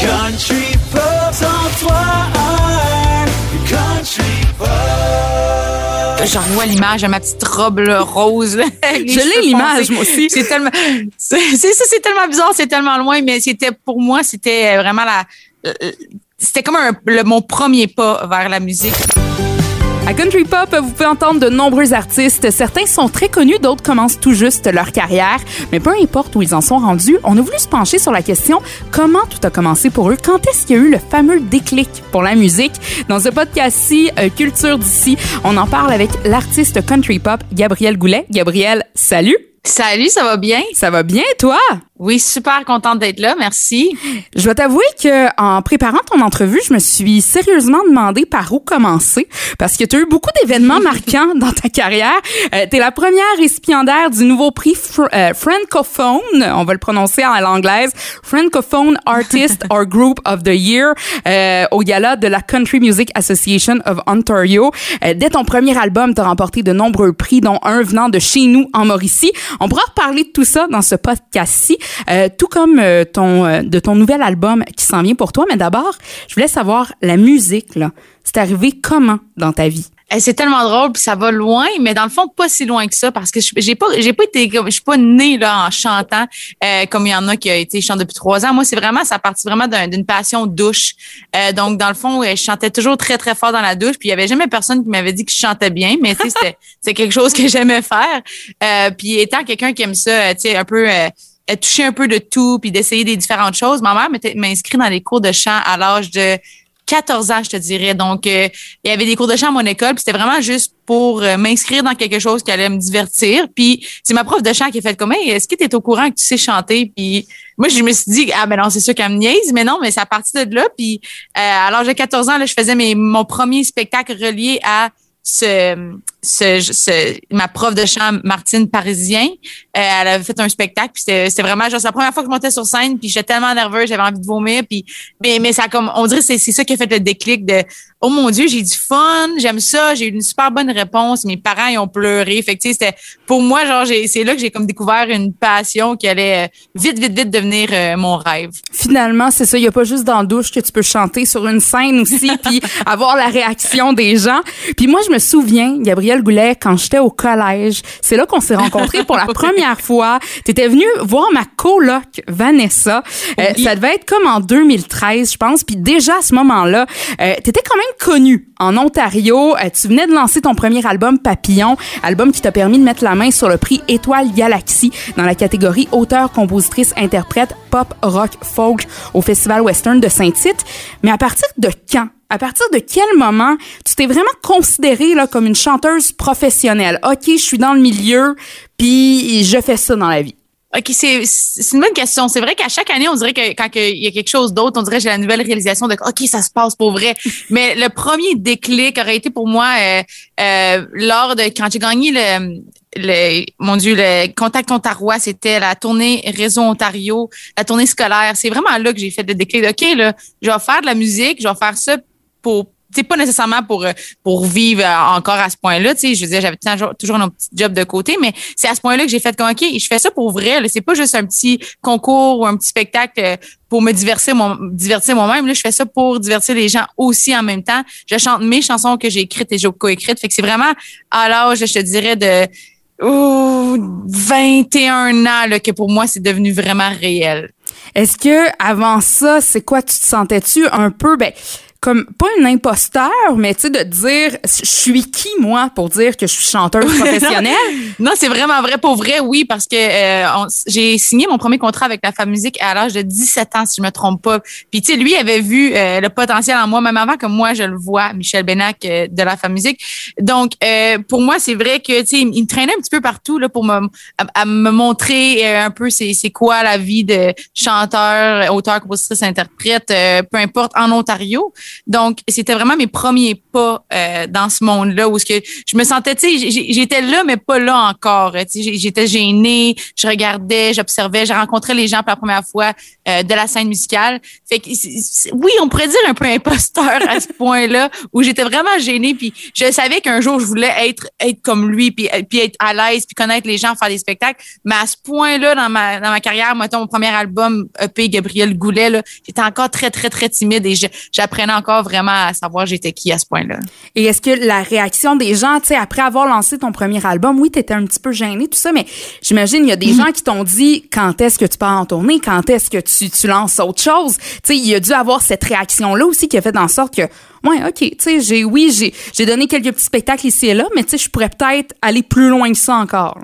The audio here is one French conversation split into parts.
Country Pop, 103.1. Country Pop. J'en vois l'image de ma petite robe là, rose. là, Je l'ai l'image, moi aussi. C'est tellement, c'est c'est ça, c'est tellement bizarre, c'est tellement loin, mais c'était pour moi, c'était vraiment la, euh, c'était comme un, le- mon premier pas vers la musique. À Country Pop, vous pouvez entendre de nombreux artistes. Certains sont très connus, d'autres commencent tout juste leur carrière. Mais peu importe où ils en sont rendus, on a voulu se pencher sur la question comment tout a commencé pour eux? Quand est-ce qu'il y a eu le fameux déclic pour la musique? Dans ce podcast-ci, euh, Culture d'ici, on en parle avec l'artiste country pop Gabriel Goulet. Gabriel, salut! Salut, ça va bien? Ça va bien, toi? Oui, super contente d'être là, merci. Je dois t'avouer que en préparant ton entrevue, je me suis sérieusement demandé par où commencer parce que tu as eu beaucoup d'événements marquants dans ta carrière. Euh, tu es la première récipiendaire du nouveau prix fr- euh, francophone, on va le prononcer en l'anglaise, Francophone Artist or Group of the Year euh, au gala de la Country Music Association of Ontario. Euh, dès ton premier album, tu as remporté de nombreux prix dont un venant de chez nous en Mauricie. On pourra reparler de tout ça dans ce podcast-ci. Euh, tout comme euh, ton euh, de ton nouvel album qui s'en vient pour toi. Mais d'abord, je voulais savoir la musique là. C'est arrivé comment dans ta vie? Eh, C'est tellement drôle, puis ça va loin, mais dans le fond pas si loin que ça, parce que j'ai pas, j'ai pas été, je suis pas née là en chantant comme il y en a qui a été chantent depuis trois ans. Moi, c'est vraiment, ça partit vraiment d'un- d'une passion douche. Donc dans le fond, je chantais toujours très très fort dans la douche, puis il y avait jamais personne qui m'avait dit que je chantais bien, mais c'était c'est quelque chose que j'aimais faire. Puis étant quelqu'un qui aime ça, tu sais, un peu toucher un peu de tout, puis d'essayer des différentes choses. Ma mère m'a inscrit dans les cours de chant à l'âge de 14 ans, je te dirais. Donc, euh, il y avait des cours de chant à mon école, puis c'était vraiment juste pour euh, m'inscrire dans quelque chose qui allait me divertir. Puis c'est ma prof de chant qui a fait comme, hey, est-ce que tu es au courant que tu sais chanter? Puis moi, je me suis dit, ah ben non, c'est sûr qu'elle me niaise, mais non, mais c'est à partir de là. Puis euh, à l'âge de 14 ans, là, je faisais mes, mon premier spectacle relié à ce, ce, ce- ma prof de chant, Martine Parisien. Euh, elle avait fait un spectacle, puis c'était vraiment genre la première fois que je montais sur scène, puis j'étais tellement nerveuse, j'avais envie de vomir, puis mais, mais ça comme on dirait c'est c'est ça qui a fait le déclic de oh mon dieu j'ai du fun, j'aime ça, j'ai eu une super bonne réponse, mes parents ils ont pleuré, fait c'était pour moi genre c'est là que j'ai comme découvert une passion qui allait euh, vite vite vite devenir euh, mon rêve. Finalement, c'est ça. Il y a pas juste dans la douche que tu peux chanter sur une scène aussi, puis avoir la réaction des gens. Puis moi, je souviens, Gabriel Goulet, quand j'étais au collège, c'est là qu'on s'est rencontrés pour la première fois. Tu étais venu voir ma coloc Vanessa. Euh, Oui. Ça devait être comme en 2013, je pense. Puis déjà à ce moment-là, euh, tu étais quand même connu en Ontario. Euh, tu venais de lancer ton premier album Papillon, album qui t'a permis de mettre la main sur le prix Étoile Galaxy dans la catégorie auteur, compositrice, interprète, pop, rock, folk au Festival Western de Saint-Tite. Mais à partir de quand? À partir de quel moment tu t'es vraiment considérée là, comme une chanteuse professionnelle? OK, je suis dans le milieu, puis je fais ça dans la vie. OK, c'est une bonne question. C'est vrai qu'à chaque année, on dirait que quand il y a quelque chose d'autre, on dirait que j'ai la nouvelle réalisation de OK, ça se passe pour vrai. Mais le premier déclic aurait été pour moi euh, euh, lors de quand j'ai gagné le le mon dieu le contact Ontario c'était la tournée réseau Ontario la tournée scolaire c'est vraiment là que j'ai fait le déclic de, ok là je vais faire de la musique je vais faire ça pour c'est pas nécessairement pour euh, pour vivre euh, encore à ce point-là, tu sais, je veux dire, j'avais toujours, un petit job de côté, mais c'est à ce point-là que j'ai fait comme OK, je fais ça pour vrai, c'est pas juste un petit concours ou un petit spectacle euh, pour me divertir mon divertir moi-même, là, je fais ça pour divertir les gens aussi en même temps. Je chante mes chansons que j'ai écrites et j'ai coécrites, fait que c'est vraiment à l'âge, je te dirais de oh, 21 ans là, que pour moi c'est devenu vraiment réel. Est-ce que avant ça, c'est quoi tu te sentais-tu un peu ben comme pas une imposteur, mais tu sais de dire je suis qui moi pour dire que je suis chanteuse professionnelle? Non, c'est vraiment vrai. Pour vrai, oui, parce que euh, j'ai signé mon premier contrat avec la Femme Musique à l'âge de 17 ans, si je me trompe pas. Puis, tu sais, lui avait vu euh, le potentiel en moi, même avant que moi, je le vois, Michel Benac euh, de la Femme Musique. Donc, euh, pour moi, c'est vrai que, tu sais, il, me traînait un petit peu partout là, pour me, à, à me montrer euh, un peu c'est c'est quoi la vie de chanteur, auteur, compositrice, interprète, euh, peu importe, en Ontario. Donc, c'était vraiment mes premiers pas euh, dans ce monde-là où ce que je me sentais, tu sais, j'étais là, mais pas là encore. Sais, j'étais gênée, je regardais, j'observais, j'ai rencontré les gens pour la première fois euh, de la scène musicale. Fait que, oui, on pourrait dire un peu imposteur à ce point-là où j'étais vraiment gênée puis je savais qu'un jour je voulais être être comme lui puis, puis être à l'aise puis connaître les gens, faire des spectacles. Mais à ce point-là dans ma dans ma carrière, mettons mon premier album EP Gabriel Goulet, j'étais encore très très très timide et j'apprenais encore vraiment à savoir j'étais qui à ce point-là. Et est-ce que la réaction des gens, tu sais, après avoir lancé ton premier album, oui, t'étais un petit peu gêné tout ça, mais j'imagine il y a des mm. gens qui t'ont dit quand est-ce que tu pars en tournée, quand est-ce que tu tu lances autre chose? Tu sais, il y a dû avoir cette réaction là aussi qui a fait en sorte que ouais, OK, tu sais, j'ai oui, j'ai j'ai donné quelques petits spectacles ici et là, mais tu sais, je pourrais peut-être aller plus loin que ça encore.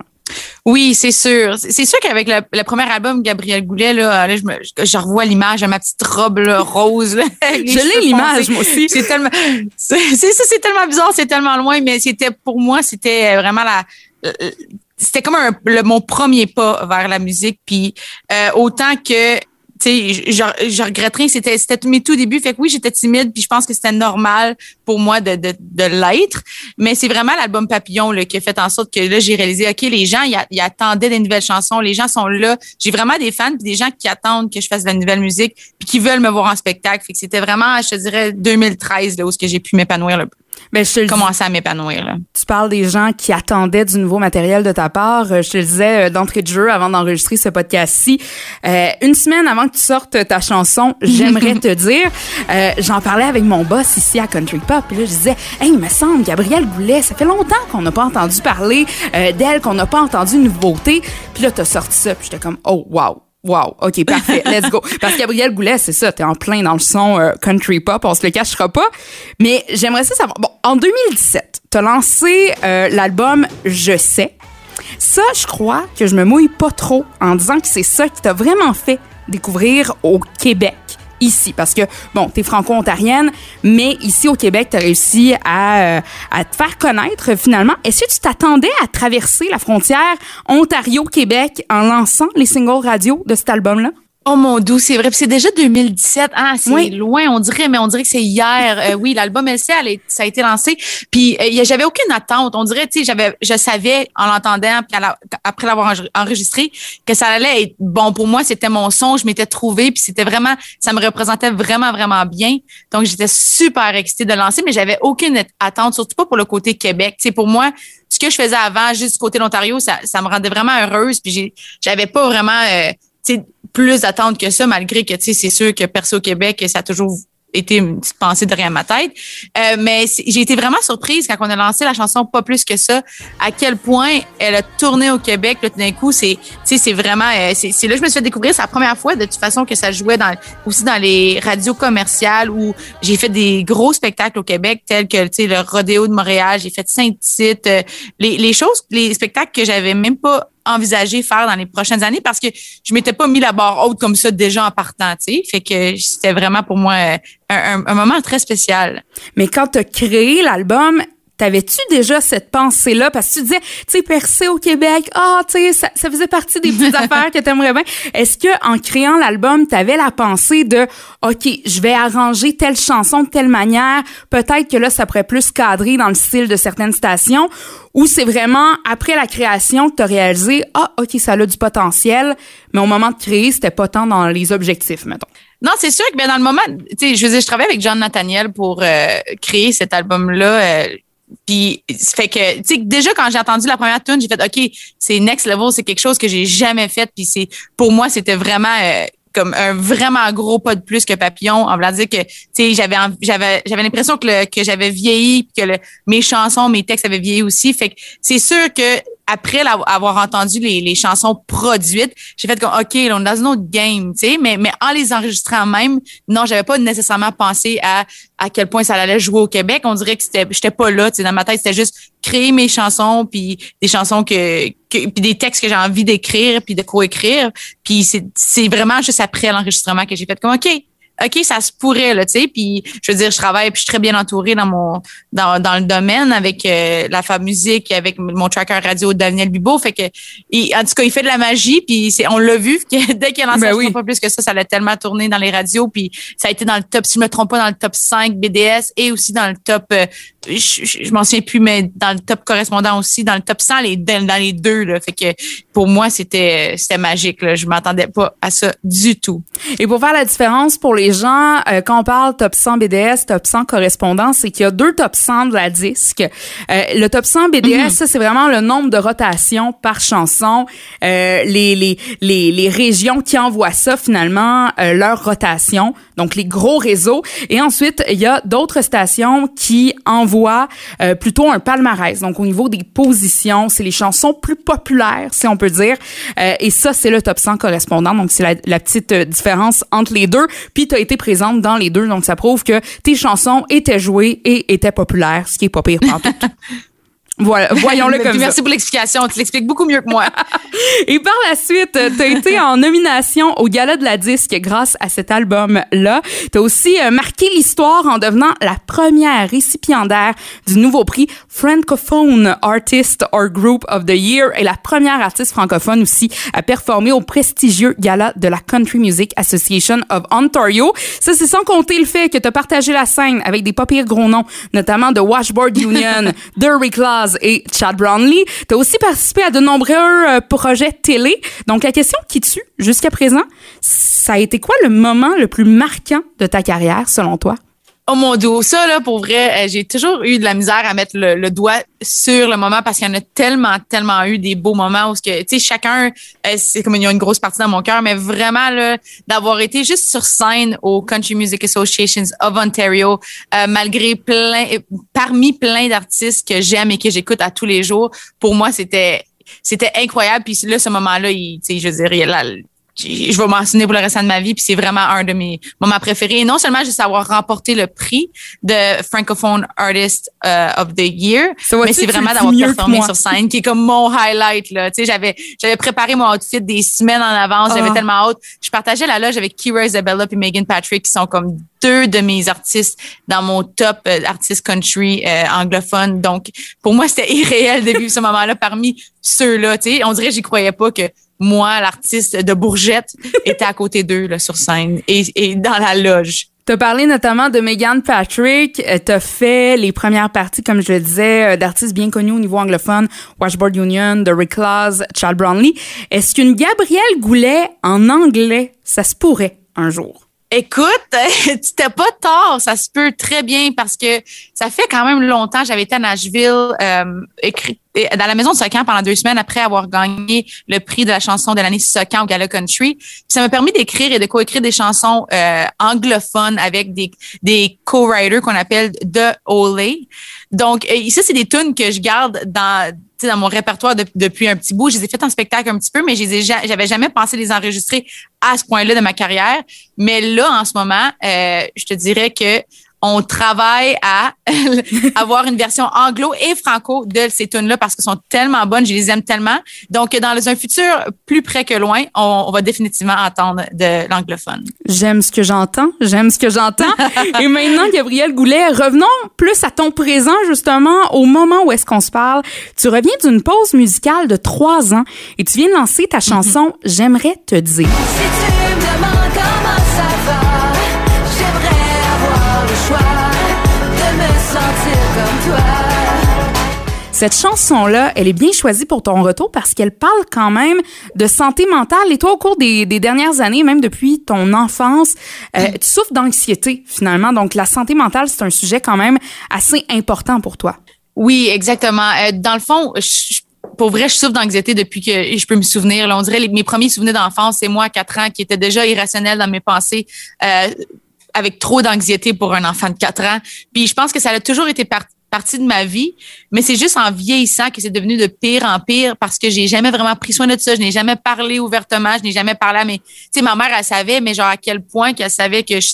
Oui, c'est sûr. C'est sûr qu'avec le, premier album Gabriel Goulet, là, là je, me, je revois l'image de ma petite robe rose. je l'ai l'image, moi aussi. C'est tellement, c'est c'est tellement bizarre, c'est tellement loin, mais c'était pour moi, c'était vraiment la, c'était comme un, le, mon premier pas vers la musique. Puis euh, autant que je, je regretterais, c'était c'était mes tout débuts. Fait que oui, j'étais timide, puis je pense que c'était normal pour moi de, de, l'être. Mais c'est vraiment l'album Papillon là, qui a fait en sorte que là, j'ai réalisé, OK, les gens, ils, attendaient des nouvelles chansons. Les gens sont là. J'ai vraiment des fans, des gens qui attendent que je fasse de la nouvelle musique, puis qui veulent me voir en spectacle. Fait que c'était vraiment, je te dirais, 2013, là, où j'ai pu m'épanouir le plus. Ben, je commencer à m'épanouir. Tu parles des gens qui attendaient du nouveau matériel de ta part. Euh, je te le disais euh, d'entrée de jeu avant d'enregistrer ce podcast-ci. Euh, une semaine avant que tu sortes ta chanson, j'aimerais te dire, euh, j'en parlais avec mon boss ici à Country Pop. Et là, je disais, hey, il me semble, Gabrielle Goulet, ça fait longtemps qu'on n'a pas entendu parler d'elle, qu'on n'a pas entendu une nouveauté. Puis là, t'as sorti ça. Puis j'étais comme, oh, wow Wow, OK, parfait, let's go. Parce que Gabriel Goulet, c'est ça, t'es en plein dans le son euh, country pop, on se le cachera pas. Mais j'aimerais ça savoir. Bon, en 2017, t'as lancé euh, l'album Je sais. Ça, je crois que je me mouille pas trop en disant que c'est ça qui t'a vraiment fait découvrir au Québec ici. Parce que, bon, tu es franco-ontarienne, mais ici au Québec, tu as réussi à, euh, à te faire connaître finalement. Est-ce que tu t'attendais à traverser la frontière Ontario-Québec en lançant les singles radio de cet album-là? Oh mon doux, c'est vrai. c'est déjà 2017. Ah, c'est loin, on dirait, mais on dirait que c'est hier. Euh, oui, l'album LC, elle ça a été lancé. Puis euh, j'avais aucune attente. On dirait, tu sais, j'avais, je savais en l'entendant, puis après l'avoir enregistré, que ça allait être bon pour moi. C'était mon son, je m'étais trouvé, puis c'était vraiment, ça me représentait vraiment, vraiment bien. Donc j'étais super excitée de lancer, mais j'avais aucune attente, surtout pas pour le côté Québec. Tu sais, pour moi, ce que je faisais avant, juste du côté de l'Ontario, ça, ça me rendait vraiment heureuse. Puis j'avais pas vraiment euh, plus d'attente que ça, malgré que c'est sûr que perso au Québec, ça a toujours été une petite pensée derrière ma tête. Euh, mais j'ai été vraiment surprise quand on a lancé la chanson Pas plus que ça, à quel point elle a tourné au Québec. Là, tout d'un coup, c'est c'est vraiment... Euh, c'est là que je me suis fait découvrir. C'est la première fois, de toute façon, que ça jouait dans, aussi dans les radios commerciales où j'ai fait des gros spectacles au Québec, tels que le Rodéo de Montréal, j'ai fait Saint-Tite, euh, les, les choses, les spectacles que j'avais même pas envisager faire dans les prochaines années parce que je m'étais pas mis la barre haute comme ça déjà en partant, tu sais. Fait que c'était vraiment pour moi un, un, moment très spécial. Mais quand tu as créé l'album, T'avais-tu déjà cette pensée-là? Parce que tu disais, tu sais, percer au Québec, ah, tu sais, ça, ça, faisait partie des petites affaires que t'aimerais bien. Est-ce que en créant l'album, t'avais la pensée de, OK, je vais arranger telle chanson de telle manière, peut-être que là, ça pourrait plus cadrer dans le style de certaines stations, ou c'est vraiment après la création que t'as réalisé, ah, OK, ça a du potentiel, mais au moment de créer, c'était pas tant dans les objectifs, mettons. Non, c'est sûr que ben, dans le moment, tu sais, je veux je travaille avec John Nathaniel pour euh, créer cet album-là. Euh, puis fait que tu sais déjà quand j'ai entendu la première tune, j'ai fait OK, c'est next level, c'est quelque chose que j'ai jamais fait puis c'est pour moi c'était vraiment euh, comme un vraiment gros pas de plus que Papillon en voulant dire que tu sais j'avais j'avais j'avais l'impression que que j'avais vieilli que le, mes chansons, mes textes avaient vieilli aussi. Fait que c'est sûr que après avoir entendu les, les chansons produites, j'ai fait comme OK, on est dans une autre game, tu sais, mais mais en les enregistrant même, non, j'avais pas nécessairement pensé à à quel point ça allait jouer au Québec. On dirait que c'était j'étais pas là, tu sais, dans ma tête, c'était juste créer mes chansons puis des chansons que, que puis des textes que j'ai envie d'écrire puis de coécrire, puis c'est c'est vraiment juste après l'enregistrement que j'ai fait comme OK, OK, ça se pourrait, là, tu sais. Puis, je veux dire, je travaille, puis je suis très bien entourée dans mon dans, dans le domaine avec euh, la femme musique, avec mon tracker radio Daniel Bibo. Fait que, il, en tout cas, il fait de la magie, puis c'est, on l'a vu, que dès qu'il a lancé Ben oui. pas plus que ça, ça l'a tellement tourné dans les radios, puis ça a été dans le top, si je me trompe pas, dans le top 5 BDS et aussi dans le top, euh, je, je, je m'en souviens plus, mais dans le top correspondant aussi, dans le top 100, les, dans, les deux, là. Fait que, pour moi, c'était, c'était magique, là. Je m'attendais pas à ça du tout. Et pour faire la différence pour les gens, euh, quand on parle top 100 BDS, top 100 correspondant, c'est qu'il y a deux top 100 de la disque. Euh, le top 100 BDS, ça, c'est vraiment le nombre de rotations par chanson. Euh, les, les, les, les régions qui envoient ça, finalement, euh, leur rotation. Donc, les gros réseaux. Et ensuite, il y a d'autres stations qui envoient euh, plutôt un palmarès. Donc, au niveau des positions, c'est les chansons plus populaires, si on peut dire. Euh, et ça, c'est le top 100 correspondant. Donc, c'est la, petite euh, différence entre les deux. Puis, tu as été présente dans les deux. Donc, ça prouve que tes chansons étaient jouées et étaient populaires, ce qui est pas pire. Voilà, voyons-le comme ça. Merci pour l'explication. Tu l'expliques beaucoup mieux que moi. Et par la suite, tu as été en nomination au Gala de la Disque grâce à cet album-là. Tu as aussi euh, marqué l'histoire en devenant la première récipiendaire du nouveau prix Francophone Artist or Group of the Year et la première artiste francophone aussi à performer au prestigieux Gala de la Country Music Association of Ontario. Ça, c'est sans compter le fait que tu as partagé la scène avec des pas pires gros noms, notamment de Washboard Union, The Rick Et Chad Brownlee. Tu as aussi participé à de nombreux euh, projets télé. Donc, la question qui tue jusqu'à présent, ça a été quoi le moment le plus marquant de ta carrière, selon toi? Oh mon dieu, ça là pour vrai, euh, j'ai toujours eu de la misère à mettre le, le doigt sur le moment parce qu'il y en a tellement, tellement eu des beaux moments où ce que, tu sais, chacun, euh, c'est comme il y a une grosse partie dans mon cœur, mais vraiment là, d'avoir été juste sur scène au Country Music Associations of Ontario, euh, malgré plein, parmi plein d'artistes que j'aime et que j'écoute à tous les jours, pour moi c'était, c'était incroyable. Puis là, ce moment-là, tu sais, je veux je vais m'en souvenir pour le restant de ma vie, puis c'est vraiment un de mes moments préférés. Et non seulement juste avoir remporté le prix de Francophone Artist euh, of the Year, Ça mais c'est vraiment d'avoir performé sur scène, qui est comme mon highlight. Là. Tu sais, j'avais, j'avais préparé mon outfit des semaines en avance, j'avais Ah. tellement hâte. Je partageais la loge avec Kira Isabella et Megan Patrick, qui sont comme deux de mes artistes dans mon top euh, artistes country euh, anglophone. Donc, pour moi, c'était irréel de vivre ce moment-là parmi ceux-là. Tu sais, on dirait que j'y croyais pas que moi, l'artiste de Bourgette, était à côté d'eux là, sur scène et, et dans la loge. T'as parlé notamment de Megan Patrick. Euh, T'as fait les premières parties, comme je le disais, euh, d'artistes bien connus au niveau anglophone, Washboard Union, The Rick Laws, Charles Brownlee. Est-ce qu'une Gabrielle Goulet en anglais, ça se pourrait un jour? Écoute, tu t'es pas tort, ça se peut très bien parce que ça fait quand même longtemps. J'avais été à Nashville, euh, écrit, dans la maison de Socan pendant deux semaines après avoir gagné le prix de la chanson de l'année Socan au Gala Country. Puis ça m'a permis d'écrire et de coécrire des chansons euh, anglophones avec des, des co-writers qu'on appelle The Olay. Donc, euh, ça, c'est des tunes que je garde dans, dans mon répertoire de- depuis un petit bout. Je les ai faites en spectacle un petit peu, mais je j'avais jamais pensé les enregistrer à ce point-là de ma carrière. Mais là, en ce moment, euh, je te dirais que on travaille à avoir une version anglo et franco de ces tunes-là parce qu'elles sont tellement bonnes, je les aime tellement. Donc, dans un futur plus près que loin, on, on va définitivement entendre de l'anglophone. J'aime ce que j'entends, j'aime ce que j'entends. Et maintenant, Gabrielle Goulet, revenons plus à ton présent, justement, au moment où est-ce qu'on se parle. Tu reviens d'une pause musicale de trois ans et tu viens de lancer ta chanson J'aimerais te dire. Cette chanson-là, elle est bien choisie pour ton retour parce qu'elle parle quand même de santé mentale. Et toi, au cours des, des dernières années, même depuis ton enfance, euh, tu souffres d'anxiété finalement. Donc, la santé mentale, c'est un sujet quand même assez important pour toi. Oui, exactement. Euh, dans le fond, je- pour vrai, je souffre d'anxiété depuis que je peux me souvenir. Là, on dirait les, mes premiers souvenirs d'enfance, c'est moi à 4 ans qui était déjà irrationnel dans mes pensées. euh, avec trop d'anxiété pour un enfant de 4 ans. Puis je pense que ça a toujours été par- partie de ma vie, mais c'est juste en vieillissant que c'est devenu de pire en pire parce que j'ai jamais vraiment pris soin de ça. Je n'ai jamais parlé ouvertement, je n'ai jamais parlé à mes... Tu sais, ma mère, elle savait, mais genre à quel point qu'elle savait que je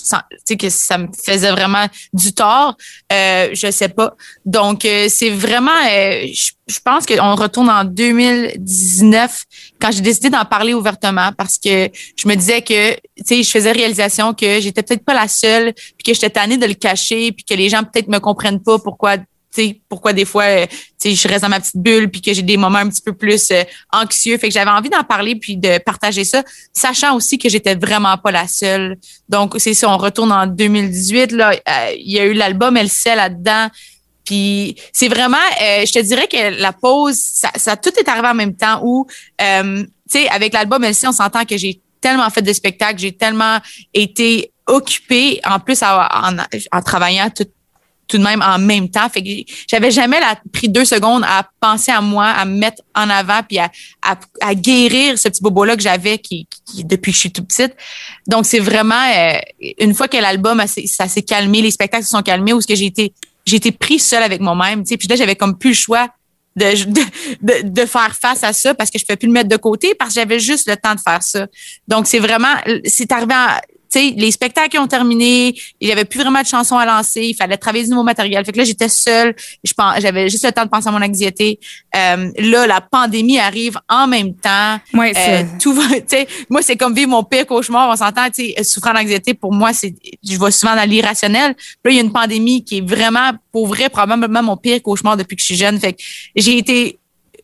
sais, que ça me faisait vraiment du tort, euh, je sais pas. Donc, euh, c'est vraiment... euh, je, je pense qu'on retourne en 2019 quand j'ai décidé d'en parler ouvertement parce que je me disais que, tu sais, je faisais réalisation que j'étais peut-être pas la seule, puis que j'étais tannée de le cacher, puis que les gens peut-être me comprennent pas pourquoi, sais, pourquoi des fois, euh, tu sais, je reste dans ma petite bulle, puis que j'ai des moments un petit peu plus euh, anxieux. Fait que j'avais envie d'en parler puis de partager ça, sachant aussi que j'étais vraiment pas la seule. Donc, c'est ça, on retourne en 2018, là, euh, il y a eu l'album Elle sait là-dedans. Puis c'est vraiment, je te dirais que la pause, ça, ça tout est arrivé en même temps où, tu sais, avec l'album LC, on s'entend que j'ai tellement fait de spectacles, j'ai tellement été occupée, en plus en, en, en travaillant tout, tout de même en même temps. Fait que j'avais jamais la, pris deux secondes à penser à moi, à me mettre en avant, puis à, à, à guérir ce petit bobo-là que j'avais qui, qui, depuis que je suis toute petite. Donc, c'est vraiment, euh, une fois que l'album, ça s'est calmé, les spectacles se sont calmés, où ce que j'ai été j'ai été pris seule avec moi-même. tu sais. Puis là, j'avais comme plus le choix de, de, de, faire face à ça parce que je ne pouvais plus le mettre de côté parce que j'avais juste le temps de faire ça. Donc, c'est vraiment, c'est arrivé sais, les spectacles ont terminé, il n'y avait plus vraiment de chansons à lancer, il fallait travailler du nouveau matériel. Fait que là, j'étais seule, je pense, j'avais juste le temps de penser à mon anxiété. Euh, là, la pandémie arrive en même temps. Ouais, Euh, tout va, moi, c'est comme vivre mon pire cauchemar. On s'entend, tu sais, souffrant d'anxiété, pour moi, c'est, je vais souvent dans l'irrationnel. Là, il y a une pandémie qui est vraiment, pour vrai, probablement mon pire cauchemar depuis que je suis jeune. Fait que j'ai été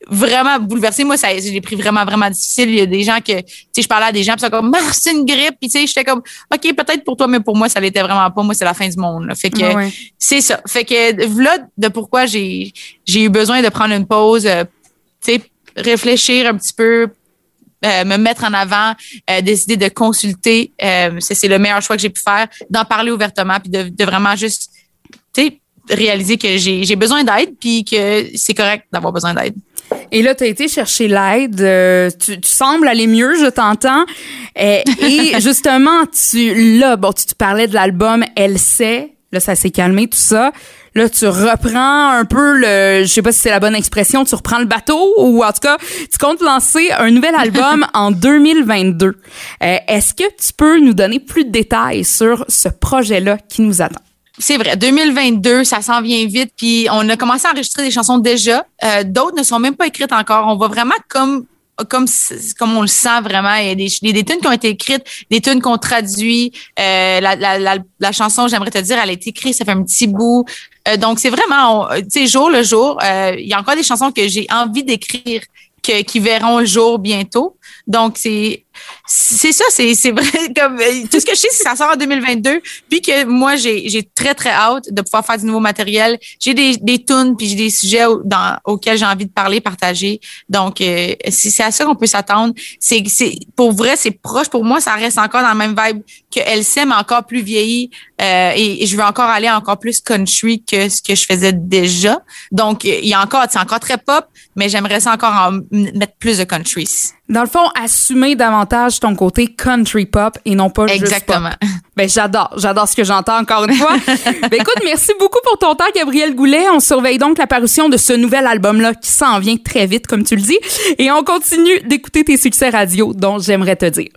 vraiment bouleversée. Moi, ça, j'ai pris vraiment, vraiment difficile. Il y a des gens que, tu sais, je parlais à des gens, puis ils sont comme, ah, c'est une grippe. Puis, tu sais, j'étais comme, OK, peut-être pour toi, mais pour moi, ça l'était vraiment pas. Moi, c'est la fin du monde. là. Fait que, Ouais, ouais. c'est ça. Fait que là, de pourquoi j'ai j'ai eu besoin de prendre une pause, euh, tu sais, réfléchir un petit peu, euh, me mettre en avant, euh, décider de consulter. Euh, c'est c'est le meilleur choix que j'ai pu faire, d'en parler ouvertement, puis de, de vraiment juste, tu sais, réaliser que j'ai j'ai besoin d'aide, puis que c'est correct d'avoir besoin d'aide. Et là, tu as été chercher l'aide. euh, tu, tu sembles aller mieux, je t'entends. Euh, et justement, tu là, bon, tu, tu parlais de l'album Elle sait. Là, ça s'est calmé, tout ça. Là, tu reprends un peu le, je sais pas si c'est la bonne expression, tu reprends le bateau ou en tout cas, tu comptes lancer un nouvel album en 2022. Euh, Est-ce que tu peux nous donner plus de détails sur ce projet-là qui nous attend? C'est vrai, 2022, ça s'en vient vite. Puis on a commencé à enregistrer des chansons déjà. Euh, D'autres ne sont même pas écrites encore. On va vraiment comme comme comme on le sent vraiment. Il y a des, des, tunes qui ont été écrites, des tunes qu'on traduit. Euh, la, la, la, la chanson, j'aimerais te dire, elle a été écrite, ça fait un petit bout. Euh, donc c'est vraiment, on- tu jour le jour. euh, il y a encore des chansons que j'ai envie d'écrire que, qui verront le jour bientôt. Donc c'est c'est ça, c'est c'est vrai comme euh, tout ce que je sais, c'est que ça sort en 2022, puis que moi j'ai j'ai très très hâte de pouvoir faire du nouveau matériel. J'ai des des tunes puis j'ai des sujets dans, auxquels j'ai envie de parler, partager. Donc euh, c'est à ça qu'on peut s'attendre. C'est c'est pour vrai, c'est proche pour moi, ça reste encore dans la même vibe que mais encore plus vieillie euh, et, je veux encore aller encore plus country que ce que je faisais déjà. Donc il y a encore c'est encore très pop, mais j'aimerais ça encore mettre plus de country. Dans le fond, assumer davantage ton côté country pop et non pas juste pop. Exactement. Ben j'adore, j'adore ce que j'entends encore une fois. ben écoute, merci beaucoup pour ton temps, Gabriel Goulet. On surveille donc la parution de ce nouvel album-là qui s'en vient très vite, comme tu le dis, et on continue d'écouter tes succès radio, dont j'aimerais te dire.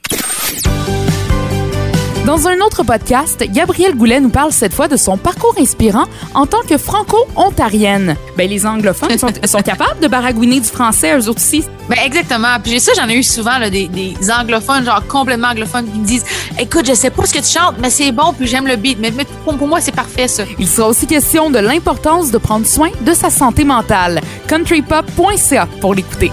Dans un autre podcast, Gabrielle Goulet nous parle cette fois de son parcours inspirant en tant que franco-ontarienne. Ben, les anglophones sont, sont capables de baragouiner du français, eux autres aussi. Ben exactement. Puis ça, j'en ai eu souvent là, des, des anglophones, genre complètement anglophones, qui me disent Écoute, je sais pas ce que tu chantes, mais c'est bon, puis j'aime le beat. Mais, mais pour, pour moi, c'est parfait, ça. Il sera aussi question de l'importance de prendre soin de sa santé mentale. countrypop.ca pour l'écouter.